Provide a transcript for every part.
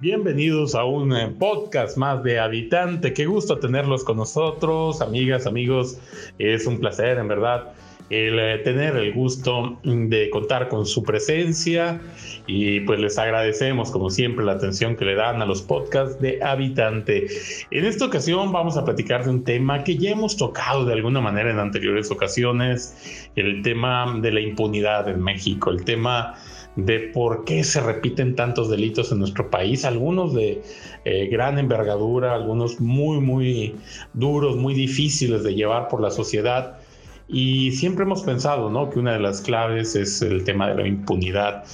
Bienvenidos a un eh, podcast más de Habitante. Qué gusto tenerlos con nosotros, amigas, amigos. Es un placer, en verdad, el eh, tener el gusto de contar con su presencia y pues les agradecemos como siempre la atención que le dan a los podcasts de Habitante. En esta ocasión vamos a platicar de un tema que ya hemos tocado de alguna manera en anteriores ocasiones, el tema de la impunidad en México, el tema de por qué se repiten tantos delitos en nuestro país, algunos de eh, gran envergadura, algunos muy, muy duros, muy difíciles de llevar por la sociedad. Y siempre hemos pensado ¿no? que una de las claves es el tema de la impunidad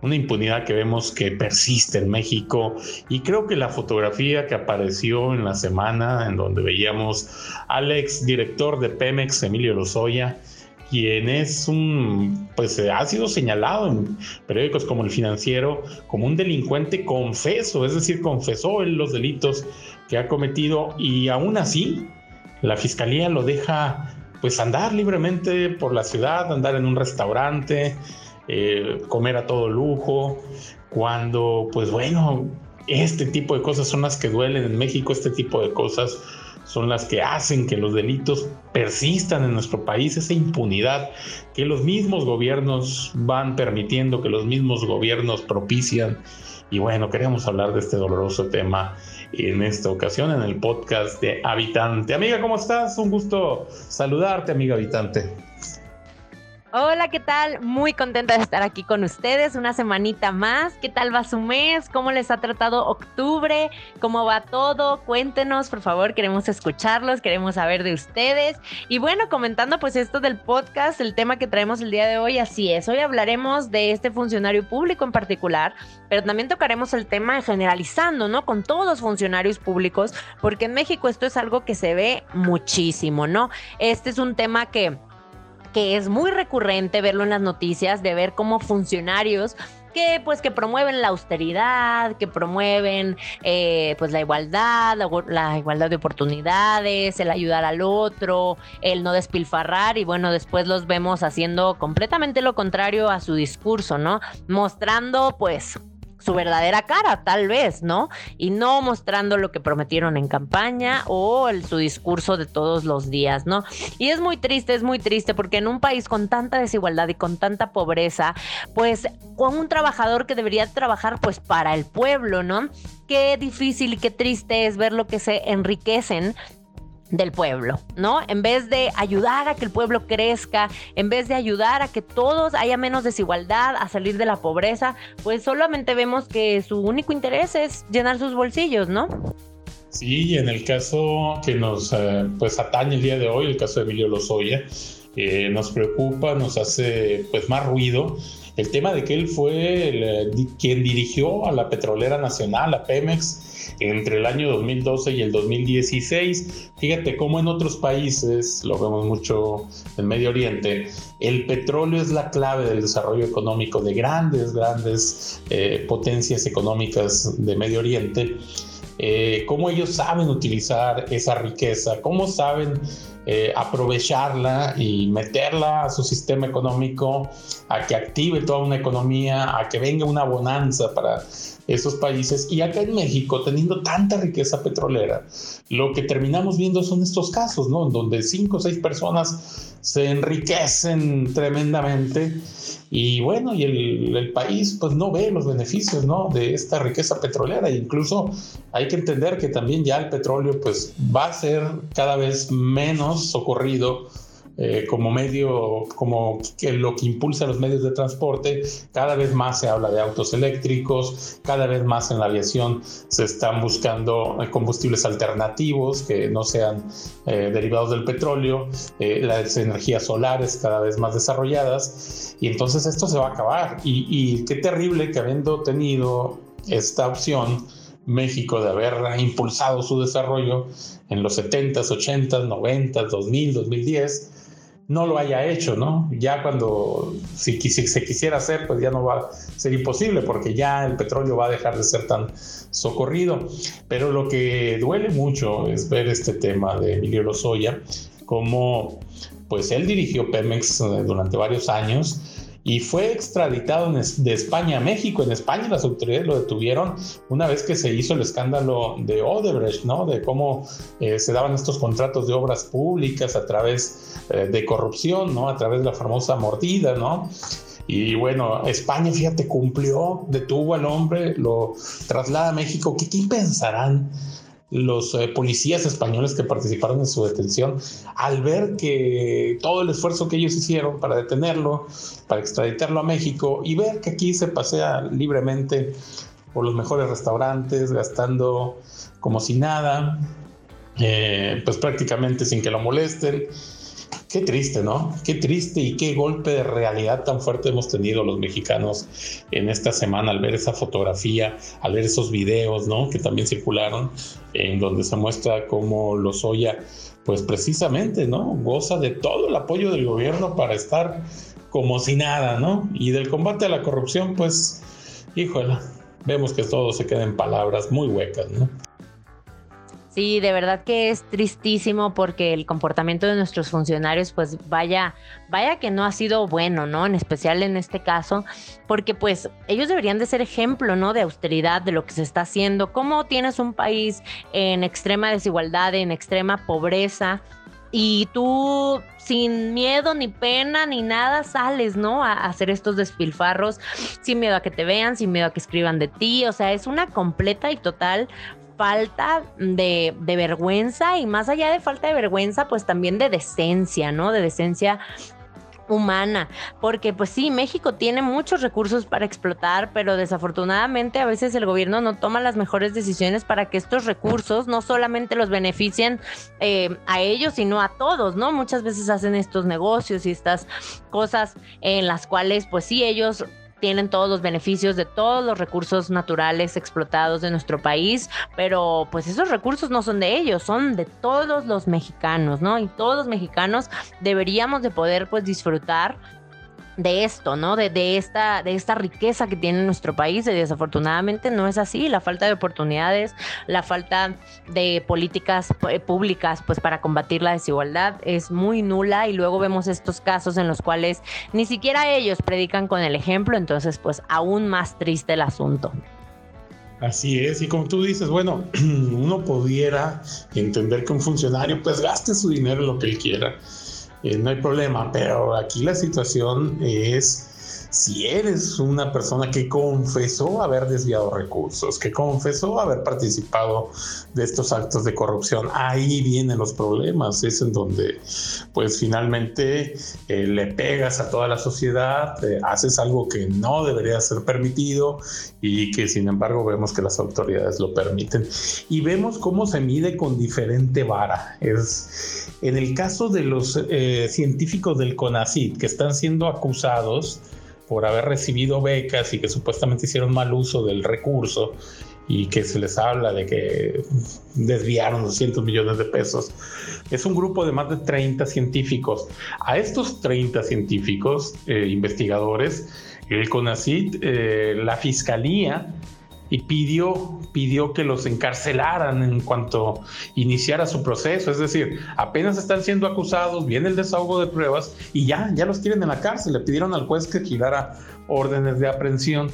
una impunidad que vemos que persiste en México y creo que la fotografía que apareció en la semana en donde veíamos al ex director de Pemex, Emilio Lozoya, quien es un, pues ha sido señalado en periódicos como El Financiero como un delincuente confeso, es decir, confesó él los delitos que ha cometido y aún así la fiscalía lo deja pues andar libremente por la ciudad, andar en un restaurante, eh, comer a todo lujo, cuando pues bueno, este tipo de cosas son las que duelen en México, este tipo de cosas son las que hacen que los delitos persistan en nuestro país, esa impunidad que los mismos gobiernos van permitiendo, que los mismos gobiernos propician. Y bueno, queremos hablar de este doloroso tema en esta ocasión en el podcast de Habitante. Amiga, ¿cómo estás? Un gusto saludarte, amiga Habitante. Hola, ¿qué tal? Muy contenta de estar aquí con ustedes una semanita más. ¿Qué tal va su mes? ¿Cómo les ha tratado octubre? ¿Cómo va todo? Cuéntenos, por favor, queremos escucharlos, queremos saber de ustedes. Y bueno, comentando pues esto del podcast, el tema que traemos el día de hoy, así es. Hoy hablaremos de este funcionario público en particular, pero también tocaremos el tema generalizando, ¿no? Con todos los funcionarios públicos, porque en México esto es algo que se ve muchísimo, ¿no? Este es un tema que que es muy recurrente verlo en las noticias, de ver cómo funcionarios que pues que promueven la austeridad, que promueven eh, pues la igualdad, la, igualdad de oportunidades, el ayudar al otro, el no despilfarrar y bueno, después los vemos haciendo completamente lo contrario a su discurso, ¿no? Mostrando pues su verdadera cara, tal vez, ¿no? Y no mostrando lo que prometieron en campaña o el, su discurso de todos los días, ¿no? Y es muy triste, es muy triste porque en un país con tanta desigualdad y con tanta pobreza, pues con un trabajador que debería trabajar pues para el pueblo, ¿no? Qué difícil y qué triste es ver lo que se enriquecen del pueblo, ¿no? En vez de ayudar a que el pueblo crezca, en vez de ayudar a que todos haya menos desigualdad, a salir de la pobreza, pues solamente vemos que su único interés es llenar sus bolsillos, ¿no? Sí, en el caso que nos eh, pues atañe el día de hoy, el caso de Emilio Lozoya, eh, nos preocupa, nos hace pues más ruido el tema de que él fue quien dirigió a la petrolera nacional, a Pemex, entre el año 2012 y el 2016. Fíjate cómo en otros países, lo vemos mucho en Medio Oriente, el petróleo es la clave del desarrollo económico de grandes, grandes eh, potencias económicas de Medio Oriente. Eh, cómo ellos saben utilizar esa riqueza, cómo saben eh, aprovecharla y meterla a su sistema económico, a que active toda una economía, a que venga una bonanza para esos países. Y acá en México, teniendo tanta riqueza petrolera, lo que terminamos viendo son estos casos, ¿no? En donde cinco o seis personas se enriquecen tremendamente y bueno, y el, país pues no ve los beneficios, ¿no? De esta riqueza petrolera. Incluso hay que entender que también ya el petróleo pues va a ser cada vez menos socorrido eh, como medio, como que lo que impulsa los medios de transporte. Cada vez más se habla de autos eléctricos, cada vez más en la aviación se están buscando eh, combustibles alternativos que no sean eh, derivados del petróleo, las energías solares cada vez más desarrolladas y entonces esto se va a acabar. Y, y qué terrible que habiendo tenido esta opción, México de haber impulsado su desarrollo en los 70s, 80s, 90s, 2000, 2010, no lo haya hecho, ¿no? Ya cuando si, se quisiera hacer, pues ya no va a ser imposible porque ya el petróleo va a dejar de ser tan socorrido. Pero lo que duele mucho es ver este tema de Emilio Lozoya, como pues él dirigió Pemex eh, durante varios años y fue extraditado de España a México. En España las autoridades lo detuvieron una vez que se hizo el escándalo de Odebrecht, ¿no? De cómo eh, se daban estos contratos de obras públicas a través eh, de corrupción, ¿no? A través de la famosa mordida, ¿no? Y bueno, España, fíjate, cumplió, detuvo al hombre, lo traslada a México. ¿Qué, qué pensarán los eh, policías españoles que participaron en su detención, al ver que todo el esfuerzo que ellos hicieron para detenerlo, para extraditarlo a México y ver que aquí se pasea libremente por los mejores restaurantes, gastando como si nada, eh, pues prácticamente sin que lo molesten, Qué triste, ¿no? Qué triste y qué golpe de realidad tan fuerte hemos tenido los mexicanos en esta semana al ver esa fotografía, al ver esos videos, ¿no? Que también circularon, en donde se muestra cómo Lozoya, pues precisamente, ¿no? Goza de todo el apoyo del gobierno para estar como si nada, ¿no? Y del combate a la corrupción, pues, híjole, vemos que todo se queda en palabras muy huecas, ¿no? Sí, de verdad que es tristísimo porque el comportamiento de nuestros funcionarios, pues vaya, vaya que no ha sido bueno, ¿no? En especial en este caso, porque pues ellos deberían de ser ejemplo, ¿no? De austeridad, de lo que se está haciendo. ¿Cómo tienes un país en extrema desigualdad, en extrema pobreza? Y tú sin miedo ni pena ni nada sales, ¿no? A hacer estos despilfarros, sin miedo a que te vean, sin miedo a que escriban de ti. O sea, es una completa y total falta de, vergüenza y más allá de falta de vergüenza, pues también de decencia, ¿no? De decencia humana, porque pues sí, México tiene muchos recursos para explotar, pero desafortunadamente a veces el gobierno no toma las mejores decisiones para que estos recursos no solamente los beneficien eh, a ellos, sino a todos, ¿no? Muchas veces hacen estos negocios y estas cosas en las cuales pues sí, ellos tienen todos los beneficios de todos los recursos naturales explotados de nuestro país, pero pues esos recursos no son de ellos, son de todos los mexicanos, ¿no? Y todos los mexicanos deberíamos de poder pues disfrutar de esto, ¿no? De, de, esta, de esta riqueza que tiene nuestro país. Y desafortunadamente no es así. La falta de oportunidades, la falta de políticas eh, públicas, pues para combatir la desigualdad es muy nula. Y luego vemos estos casos en los cuales ni siquiera ellos predican con el ejemplo. Entonces, pues aún más triste el asunto. Así es, y como tú dices, bueno, uno pudiera entender que un funcionario pues gaste su dinero en lo que él quiera, eh, no hay problema, pero aquí la situación es si eres una persona que confesó haber desviado recursos, que confesó haber participado de estos actos de corrupción, ahí vienen los problemas, es en donde pues finalmente eh, le pegas a toda la sociedad, eh, haces algo que no debería ser permitido y que sin embargo vemos que las autoridades lo permiten. Y vemos cómo se mide con diferente vara. Es, en el caso de los eh, científicos del CONACYT que están siendo acusados, por haber recibido becas y que supuestamente hicieron mal uso del recurso y que se les habla de que desviaron 200 millones de pesos. Es un grupo de más de 30 científicos. A estos 30 científicos, eh, investigadores, el CONACIT, eh, la fiscalía y pidió, pidió que los encarcelaran en cuanto iniciara su proceso. Es decir, apenas están siendo acusados, viene el desahogo de pruebas y ya, ya los quieren en la cárcel. Le pidieron al juez que girara órdenes de aprehensión.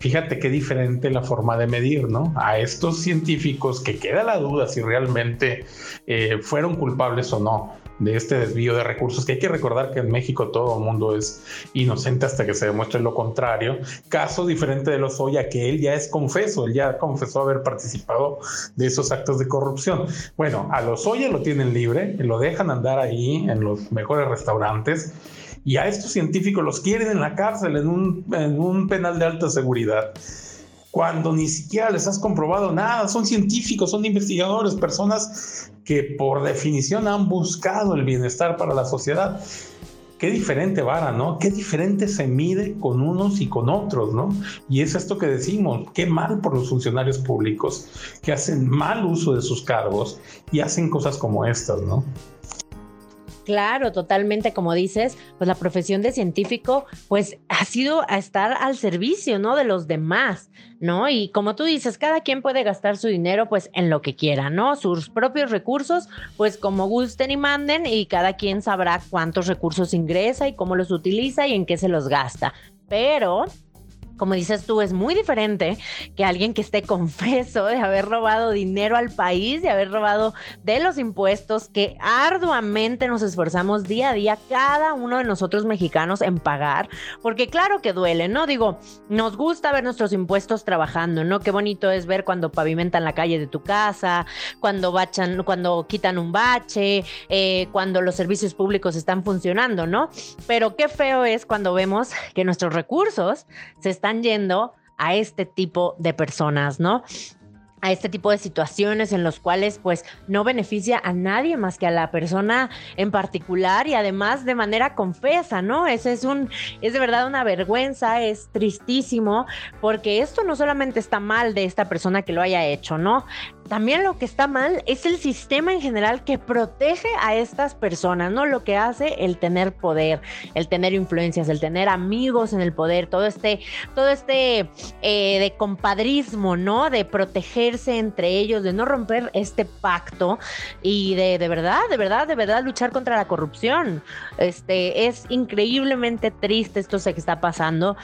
Fíjate qué diferente la forma de medir, ¿no? A estos científicos que queda la duda si realmente eh, fueron culpables o no de este desvío de recursos, que hay que recordar que en México todo el mundo es inocente hasta que se demuestre lo contrario. Caso diferente de Lozoya, que él ya es confeso, él ya confesó haber participado de esos actos de corrupción. Bueno, a Lozoya lo tienen libre, lo dejan andar ahí en los mejores restaurantes y a estos científicos los quieren en la cárcel, en un, en un penal de alta seguridad cuando ni siquiera les has comprobado nada. Son científicos, son investigadores, personas que por definición han buscado el bienestar para la sociedad. Qué diferente vara, ¿no? Qué diferente se mide con unos y con otros, ¿no? Y es esto que decimos, qué mal por los funcionarios públicos que hacen mal uso de sus cargos y hacen cosas como estas, ¿no? Claro, totalmente, como dices, pues la profesión de científico, pues ha sido a estar al servicio, ¿no? De los demás, ¿no? Y como tú dices, cada quien puede gastar su dinero, pues en lo que quiera, ¿no? Sus propios recursos, pues como gusten y manden, y cada quien sabrá cuántos recursos ingresa y cómo los utiliza y en qué se los gasta. Pero como dices tú, es muy diferente que alguien que esté confeso de haber robado dinero al país, de haber robado de los impuestos que arduamente nos esforzamos día a día, cada uno de nosotros mexicanos en pagar, porque claro que duele, ¿no? Digo, nos gusta ver nuestros impuestos trabajando, ¿no? Qué bonito es ver cuando pavimentan la calle de tu casa, cuando bachan, cuando quitan un bache, eh, cuando los servicios públicos están funcionando, ¿no? Pero qué feo es cuando vemos que nuestros recursos se están yendo a este tipo de personas, ¿no? A este tipo de situaciones en los cuales pues no beneficia a nadie más que a la persona en particular y además de manera confesa, ¿no? Ese es un es de verdad una vergüenza, es tristísimo porque esto no solamente está mal de esta persona que lo haya hecho, ¿no? también lo que está mal es el sistema en general que protege a estas personas, ¿no? Lo que hace el tener poder, el tener influencias, el tener amigos en el poder, todo este, todo este eh, de compadrismo, ¿no? De entre ellos, de no romper este pacto y de, de verdad, de verdad, de verdad luchar contra la corrupción. Este, es increíblemente triste esto que está pasando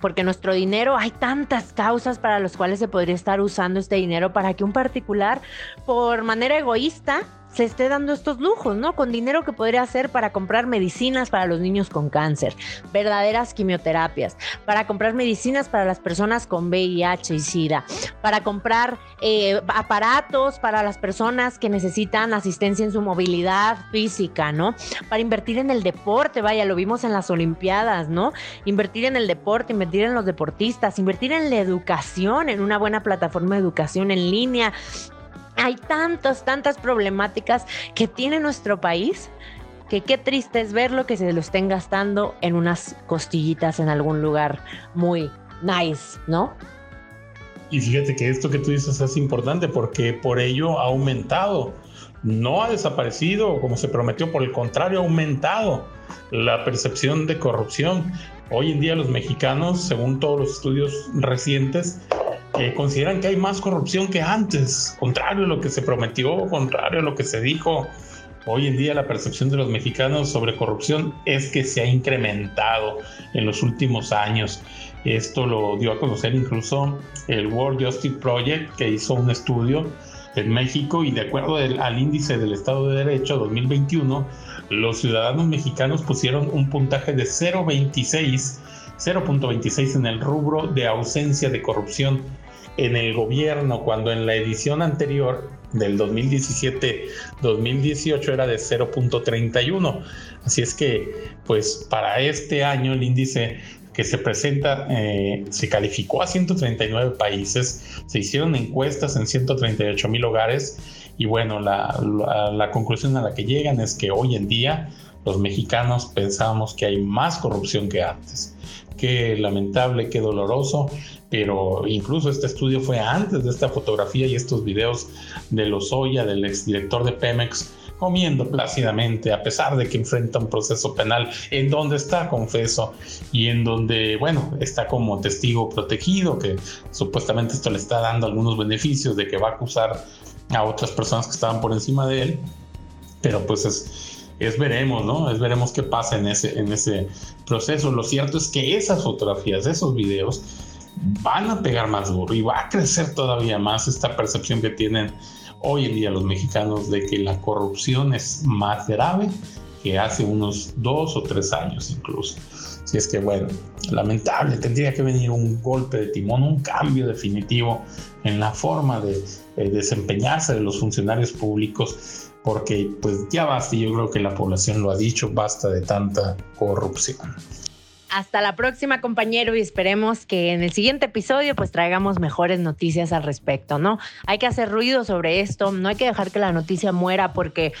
porque nuestro dinero, hay tantas causas para las cuales se podría estar usando este dinero para que un particular, por manera egoísta, se esté dando estos lujos, ¿no? Con dinero que podría hacer para comprar medicinas para los niños con cáncer, verdaderas quimioterapias, para comprar medicinas para las personas con VIH y SIDA, para comprar eh, aparatos para las personas que necesitan asistencia en su movilidad física, ¿no? Para invertir en el deporte, vaya, lo vimos en las Olimpiadas, ¿no? Invertir en el deporte, invertir en los deportistas, invertir en la educación, en una buena plataforma de educación en línea, hay tantas, tantas problemáticas que tiene nuestro país que qué triste es verlo que se lo estén gastando en unas costillitas en algún lugar muy nice, ¿no? Y fíjate que esto que tú dices es importante porque por ello ha aumentado, no ha desaparecido como se prometió, por el contrario, ha aumentado la percepción de corrupción. Hoy en día los mexicanos, según todos los estudios recientes, consideran que hay más corrupción que antes, contrario a lo que se prometió, contrario a lo que se dijo. Hoy en día la percepción de los mexicanos sobre corrupción es que se ha incrementado en los últimos años. Esto lo dio a conocer incluso el World Justice Project, que hizo un estudio en México y de acuerdo al índice del Estado de Derecho 2021, los ciudadanos mexicanos pusieron un puntaje de 0.26 0.26 en el rubro de ausencia de corrupción en el gobierno, cuando en la edición anterior del 2017-2018 era de 0.31. Así es que, pues para este año el índice que se presenta eh, se calificó a 139 países, se hicieron encuestas en 138 mil hogares y bueno, la, la conclusión a la que llegan es que hoy en día los mexicanos pensamos que hay más corrupción que antes qué lamentable, qué doloroso, pero incluso este estudio fue antes de esta fotografía y estos videos de Lozoya, del exdirector de Pemex, comiendo plácidamente, a pesar de que enfrenta un proceso penal en donde está confeso y en donde, bueno, está como testigo protegido, que supuestamente esto le está dando algunos beneficios de que va a acusar a otras personas que estaban por encima de él, pero pues es es veremos, ¿no? Es veremos qué pasa en ese, en ese proceso. Lo cierto es que esas fotografías, esos videos, van a pegar más duro y va a crecer todavía más esta percepción que tienen hoy en día los mexicanos de que la corrupción es más grave que hace unos dos o tres años incluso. Si es que, bueno, lamentable, tendría que venir un golpe de timón, un cambio definitivo en la forma de desempeñarse de los funcionarios públicos porque pues ya basta, yo creo que la población lo ha dicho, basta de tanta corrupción. Hasta la próxima, compañero, y esperemos que en el siguiente episodio pues traigamos mejores noticias al respecto, ¿no? Hay que hacer ruido sobre esto, no hay que dejar que la noticia muera porque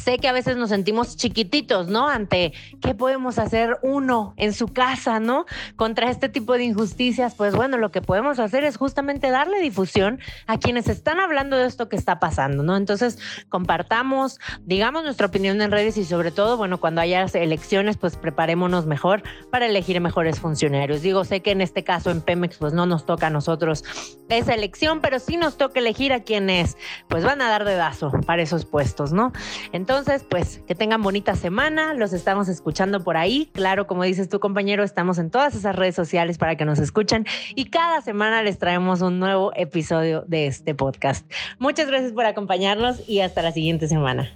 sé que a veces nos sentimos chiquititos, ¿no? Ante qué podemos hacer uno en su casa, ¿no? Contra este tipo de injusticias, pues bueno, lo que podemos hacer es justamente darle difusión a quienes están hablando de esto que está pasando, ¿no? Entonces, compartamos, digamos nuestra opinión en redes y sobre todo, bueno, cuando haya elecciones, pues preparémonos mejor para elegir mejores funcionarios. Digo, sé que en este caso en Pemex, pues no nos toca a nosotros esa elección, pero sí nos toca elegir a quienes, pues van a dar dedazo para esos puestos, ¿no? Entonces, pues que tengan bonita semana, los estamos escuchando por ahí. Claro, como dices tu compañero, estamos en todas esas redes sociales para que nos escuchen y cada semana les traemos un nuevo episodio de este podcast. Muchas gracias por acompañarnos y hasta la siguiente semana.